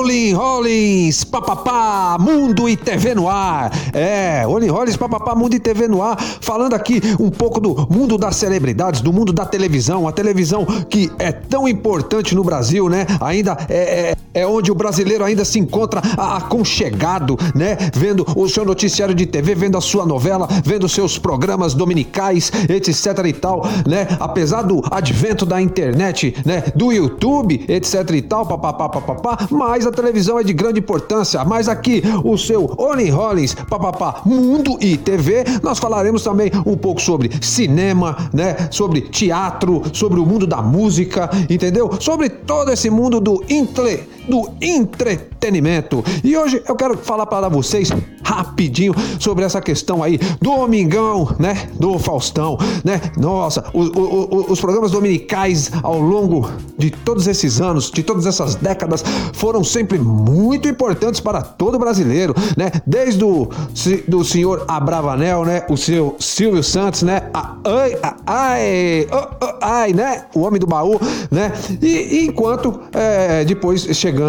Rolling Rollins, papapá, Mundo e TV no ar. É, Rolling Rollins, papapá, Mundo e TV no ar. Falando aqui um pouco do mundo das celebridades, do mundo da televisão. A televisão que é tão importante no Brasil, né? Ainda é, é, é onde o brasileiro ainda se encontra aconchegado, né? Vendo o seu noticiário de TV, vendo a sua novela, vendo seus programas dominicais, etc e tal, né? Apesar do advento da internet, né? Do YouTube, etc e tal, papapá, papapá, mas a televisão é de grande importância. Mas aqui, o seu Oni Rollins, papapá, Mundo e TV, nós falaremos também um pouco sobre cinema, né? Sobre teatro, sobre o mundo da música, entendeu? Sobre todo esse mundo do intle, do entretenimento. E hoje eu quero falar para vocês rapidinho sobre essa questão aí do Domingão, né? Do Faustão, né? Nossa, os, os, os programas dominicais ao longo de todos esses anos, de todas essas décadas, foram sempre muito importantes para todo brasileiro, né? Desde o do senhor Abravanel, né? O seu Silvio Santos, né? Ai, ai, ai, né? O homem do baú, né? E, e enquanto é, depois chegando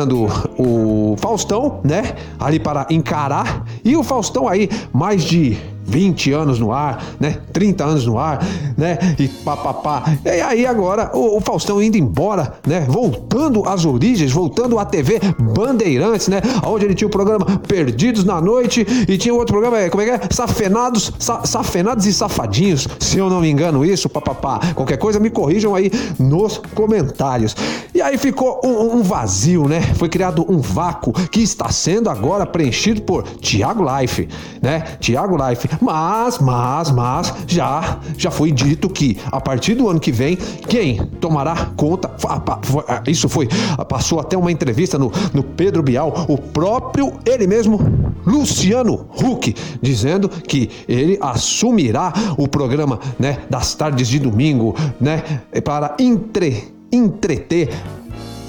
o Faustão, né? Ali para encarar e o Faustão aí mais de 20 anos no ar, né? 30 anos no ar, né? E papapá. E aí agora o, o, Faustão indo embora, né? Voltando às origens, voltando à TV Bandeirantes, né? Onde ele tinha o programa Perdidos na Noite e tinha outro programa, é, como é que é? Safenados, sa, Safenados e Safadinhos, se eu não me engano isso, papapá. Qualquer coisa me corrijam aí nos comentários. E aí ficou um, um vazio, né? Foi criado um vácuo que está sendo agora preenchido por Tiago Life, né? Tiago Life mas, mas, mas, já, já foi dito que a partir do ano que vem, quem tomará conta, isso foi, passou até uma entrevista no, no Pedro Bial, o próprio, ele mesmo, Luciano Huck, dizendo que ele assumirá o programa, né, das tardes de domingo, né, para entre, entreter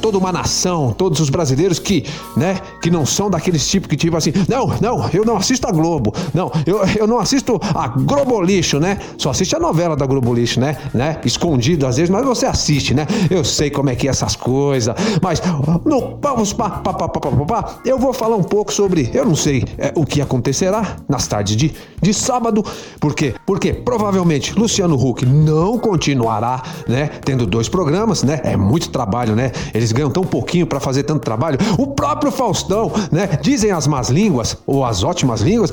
toda uma nação, todos os brasileiros que, né, que não são daqueles tipos que tipo assim, não, não, eu não assisto a Globo, não, eu, eu não assisto a Globolixo, né? Só assiste a novela da Globolixo, né? né? Escondido às vezes, mas você assiste, né? Eu sei como é que é essas coisas, mas no vamos pá, pá, pá, pá, pá, pá, eu vou falar um pouco sobre, eu não sei é, o que acontecerá nas tardes de, de sábado, por quê? Porque provavelmente Luciano Huck não continuará, né, tendo dois programas, né? É muito trabalho, né? Eles ganham tão pouquinho para fazer tanto trabalho. O próprio Faustão, né? Dizem as más línguas, ou as ótimas línguas,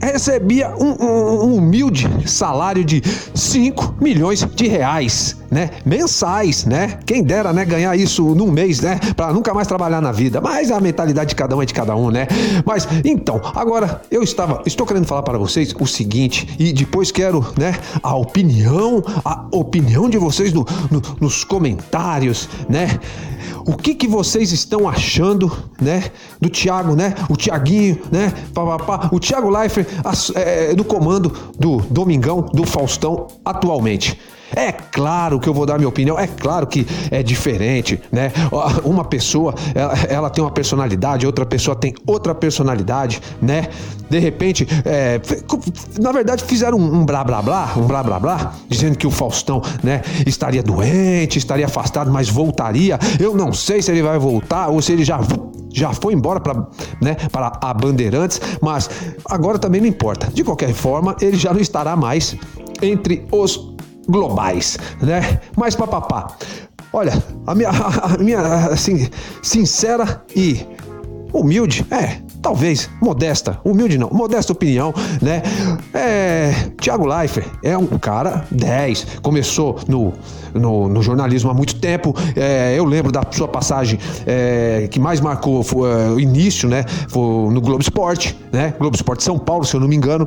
recebia um, um, um, humilde salário de 5 milhões de reais, né? Mensais, né? Quem dera, né, ganhar isso num mês, né? Para nunca mais trabalhar na vida. Mas a mentalidade de cada um é de cada um, né? Mas então, agora eu estava, estou querendo falar para vocês o seguinte e depois quero, né, a opinião, a opinião de vocês no, no, nos comentários, né? O que que vocês estão achando, né, do Thiago, né? O Tiaguinho, né? Pá, pá, pá. O Thiago Leifert é, no comando do Domingão, do Faustão atualmente. É claro que eu vou dar minha opinião, é claro que é diferente, né? Uma pessoa, ela, ela tem uma personalidade, outra pessoa tem outra personalidade, né? De repente, é, na verdade, fizeram um, um blá blá blá, um blá blá blá, dizendo que o Faustão, né, estaria doente, estaria afastado, mas voltaria. Eu não sei se ele vai voltar ou se ele já já foi embora para né, para a Bandeirantes, mas agora também não importa. De qualquer forma, ele já não estará mais entre os globais, né? Mas papapá. Olha, a minha, a minha assim, sincera e humilde, é, talvez modesta, humilde não, modesta opinião, né? É, Tiago Leifert é um cara 10, começou no, no, no jornalismo há muito tempo. É, eu lembro da sua passagem é, que mais marcou foi é, o início, né? Foi no Globo Esporte, né? Globo Esporte São Paulo, se eu não me engano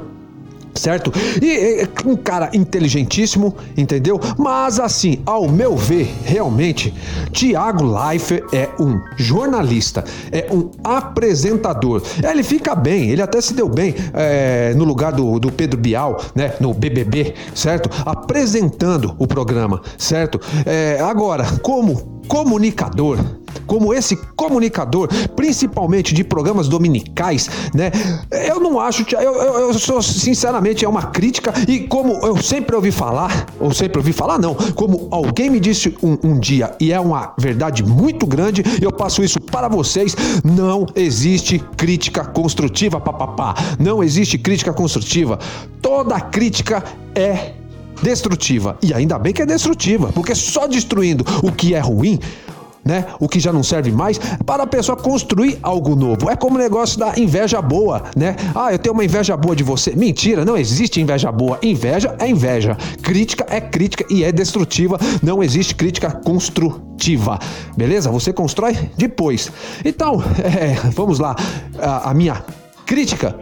certo? E, um cara inteligentíssimo, entendeu? Mas assim, ao meu ver, realmente, Tiago Leifert é um jornalista, é um apresentador. Ele fica bem, ele até se deu bem é, no lugar do, do Pedro Bial, né? No BBB, certo? Apresentando o programa, certo? É, agora, como comunicador, como esse comunicador, principalmente de programas dominicais, né? Eu não acho, eu, eu, eu sou sinceramente é uma crítica e como eu sempre ouvi falar, ou sempre ouvi falar não, como alguém me disse um, um dia e é uma verdade muito grande, eu passo isso para vocês, não existe crítica construtiva, papapá, não existe crítica construtiva. Toda crítica é destrutiva. E ainda bem que é destrutiva, porque só destruindo o que é ruim, né? O que já não serve mais para a pessoa construir algo novo. É como o negócio da inveja boa, né? Ah, eu tenho uma inveja boa de você. Mentira, não existe inveja boa. Inveja é inveja. Crítica é crítica e é destrutiva. Não existe crítica construtiva. Beleza? Você constrói depois. Então, é, vamos lá. a, a minha crítica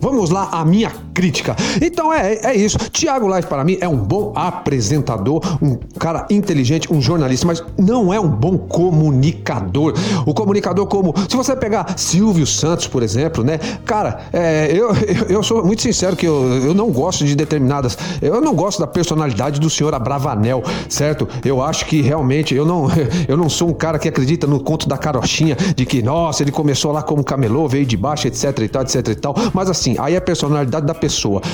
Vamos lá, a minha crítica. Então é, é isso. Tiago Life, para mim, é um bom apresentador, um cara inteligente, um jornalista, mas não é um bom comunicador. O comunicador, como. Se você pegar Silvio Santos, por exemplo, né? Cara, é, eu, eu, eu, sou muito sincero que eu, eu não gosto de determinadas. Eu não gosto da personalidade do senhor Abravanel, certo? Eu acho que realmente eu não, eu não sou um cara que acredita no conto da carochinha de que, nossa, ele começou lá como camelô, veio de baixo, etc e tal, etc e tal. Mas assim, aí a personalidade da pessoa,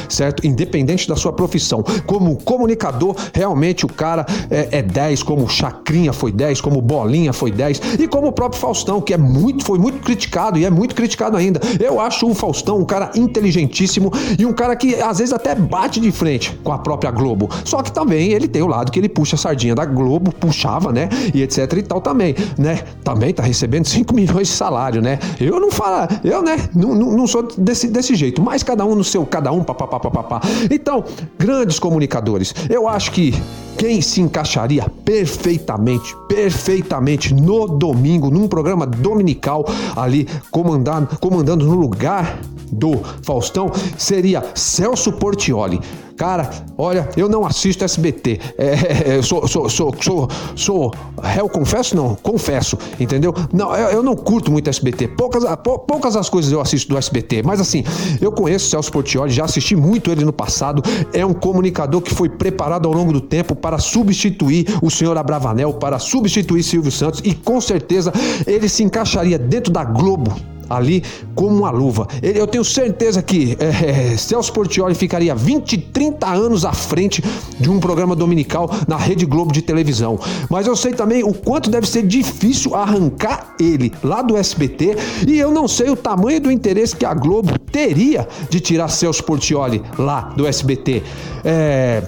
certo? Independente da sua profissão. Como comunicador, realmente o cara é, é 10, como Chacrinha foi 10, como Bolinha foi 10, e como o próprio Faustão, que é muito, foi muito criticado e é muito criticado ainda. Eu acho o Faustão um cara inteligentíssimo e um cara que às vezes até bate de frente com a própria Globo. Só que também ele tem o lado que ele puxa a sardinha da Globo, puxava, né? E etc e tal também, né? Também tá recebendo 5 milhões de salário, né? Eu não falo, eu, né? Não, não, não sou desse, desse jeito, mas cada um no seu, cada um, papapá, papapá. Então, grandes comunicadores, eu acho que quem se encaixaria perfeitamente, perfeitamente no domingo, num programa dominical ali comandando, comandando no lugar do Faustão, seria Celso Portioli. Cara, olha, eu não assisto SBT. É, é, sou, sou, sou, sou, sou réu, confesso? Não, confesso, entendeu? Não, eu, eu não curto muito SBT. Poucas, poucas as coisas eu assisto do SBT, mas assim, eu conheço o Celso Portioli, já assisti muito ele no passado. É um comunicador que foi preparado ao longo do tempo para substituir o senhor Abravanel, para substituir Silvio Santos e com certeza ele se encaixaria dentro da Globo ali como uma luva. Eu tenho certeza que é, é, Celso Portioli ficaria 20, 30 anos à frente de um programa dominical na Rede Globo de televisão. Mas eu sei também o quanto deve ser difícil arrancar ele lá do SBT e eu não sei o tamanho do interesse que a Globo teria de tirar Celso Portioli lá do SBT. É.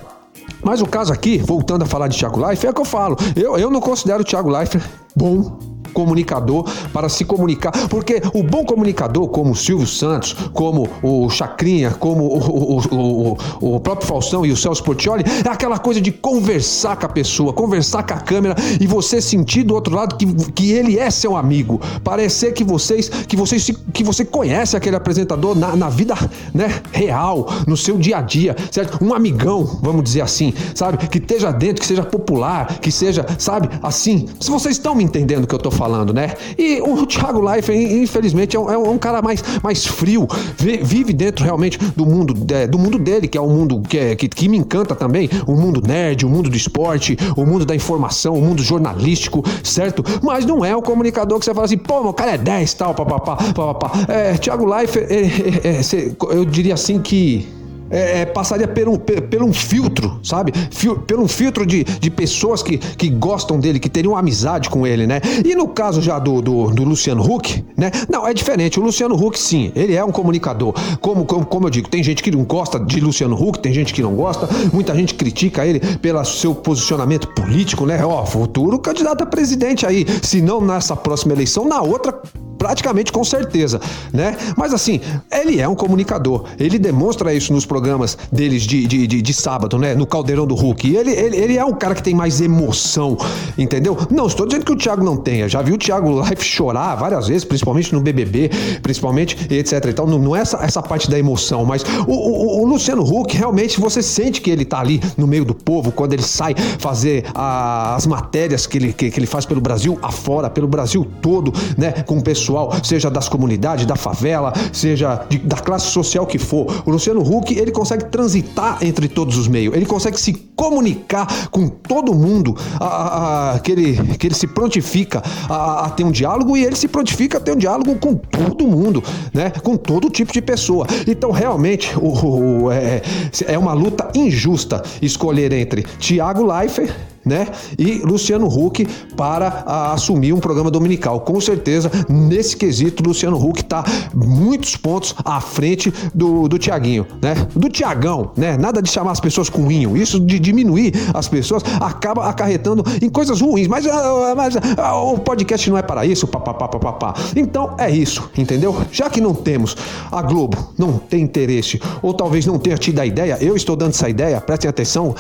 Mas o caso aqui, voltando a falar de Thiago Leifert, é o que eu falo. Eu, eu não considero o Thiago Leifert bom comunicador para se comunicar, porque o bom comunicador, como o Silvio Santos, como o Chacrinha, como o, o, o, o próprio Faustão e o Celso Portioli, é aquela coisa de conversar com a pessoa, conversar com a câmera e você sentir do outro lado que, que ele é seu amigo, parecer que vocês que vocês que você conhece aquele apresentador na, na vida né, real, no seu dia a dia, certo? Um amigão, vamos dizer assim, sabe? Que esteja dentro, que seja popular, que seja, sabe? Assim, se vocês estão me entendendo o que eu tô falando falando, né? E o Thiago Leifert, infelizmente, é um, é um cara mais, mais frio, vive dentro realmente do mundo, é, do mundo dele, que é um mundo que, é, que, que me encanta também, o mundo nerd, o mundo do esporte, o mundo da informação, o mundo jornalístico, certo? Mas não é o comunicador que você fala assim, pô, meu cara é 10 tal, papapá, papapá. É, Thiago Leifert, é, é, é, eu diria assim que é, é, passaria por um, um filtro, sabe? Fil, por um filtro de, de pessoas que, que gostam dele, que teriam amizade com ele, né? E no caso já do, do, do, Luciano Huck, né? Não, é diferente. O Luciano Huck, sim, ele é um comunicador. Como, como, como eu digo, tem gente que não gosta de Luciano Huck, tem gente que não gosta, muita gente critica ele pelo seu posicionamento político, né? Ó, futuro candidato a presidente aí, se não nessa próxima eleição, na outra praticamente com certeza, né? Mas assim, ele é um comunicador, ele demonstra isso nos programas deles de, de, de, de sábado, né? No Caldeirão do Hulk. Ele, ele, ele é um cara que tem mais emoção, entendeu? Não estou dizendo que o Thiago não tenha, já vi o Thiago Life chorar várias vezes, principalmente no BBB, principalmente etc e tal. Não, não é essa, essa parte da emoção, mas o, o, o Luciano Huck, realmente, você sente que ele tá ali no meio do povo, quando ele sai fazer a, as matérias que ele, que, que ele faz pelo Brasil afora, pelo Brasil todo, né? Com o pessoal pessoal, seja das comunidades, da favela, seja de, da classe social que for. O Luciano Huck, ele consegue transitar entre todos os meios, ele consegue se comunicar com todo mundo, a, a, que, ele, que ele se prontifica a, ter um diálogo e ele se prontifica a ter um diálogo com todo mundo, né? Com todo tipo de pessoa. Então, realmente, o, o é, é uma luta injusta escolher entre Tiago Leifert né? E Luciano Huck para a, assumir um programa dominical. Com certeza, nesse quesito, Luciano Huck está muitos pontos à frente do, do Tiaguinho, né? Do Tiagão, né? Nada de chamar as pessoas com inho. Isso de diminuir as pessoas acaba acarretando em coisas ruins. Mas, ah, mas ah, o podcast não é para isso, papapá. Então é isso, entendeu? Já que não temos a Globo, não tem interesse, ou talvez não tenha tido a ideia, eu estou dando essa ideia, prestem atenção,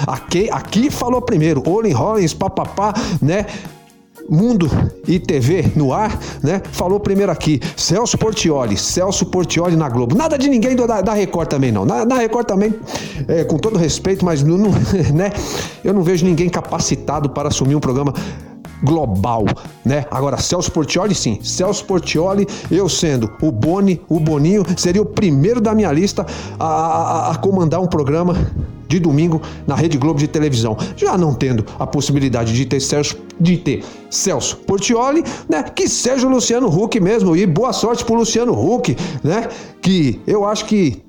aqui falou primeiro, olhem Rollins, papapá, né? Mundo e TV no ar, né? Falou primeiro aqui, Celso Portioli, Celso Portioli na Globo. Nada de ninguém da, da Record também, não. Na, na Record também, é, com todo respeito, mas não, né? eu não vejo ninguém capacitado para assumir um programa global, né? Agora, Celso Portioli, sim. Celso Portioli, eu sendo o Boni, o Boninho, seria o primeiro da minha lista a, a, a comandar um programa de domingo na Rede Globo de televisão. Já não tendo a possibilidade de ter Celso, de ter Celso Portioli, né? Que seja o Luciano Huck mesmo. E boa sorte pro Luciano Huck, né? Que eu acho que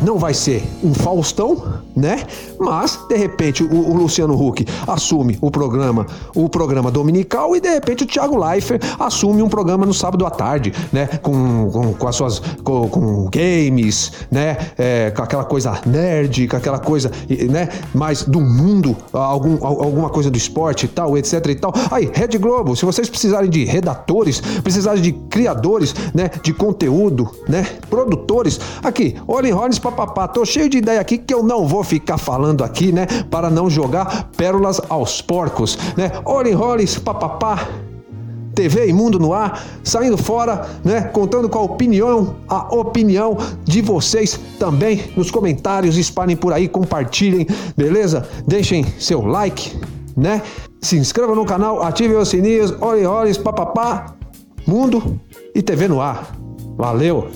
não vai ser um Faustão, né? Mas de repente o, o, Luciano Huck assume o programa, o programa dominical e de repente o Thiago Leifert assume um programa no sábado à tarde, né? Com, com, com as suas com, com games, né? É, com aquela coisa nerd, com aquela coisa, né? Mais do mundo, algum, alguma coisa do esporte e tal, etc e tal. Aí Rede Globo, se vocês precisarem de redatores, precisarem de criadores, né? De conteúdo, né? Produtores, aqui, olhem Rollins papapá. Tô cheio de ideia aqui que eu não vou ficar falando aqui, né? Para não jogar pérolas aos porcos, né? Olhem Rollins papapá. TV e Mundo no ar, saindo fora, né? Contando com a opinião, a opinião de vocês também nos comentários, espalhem por aí, compartilhem, beleza? Deixem seu like, né? Se inscreva no canal, ative os sininhos, olhem, olhem, papapá, Mundo e TV no ar. Valeu!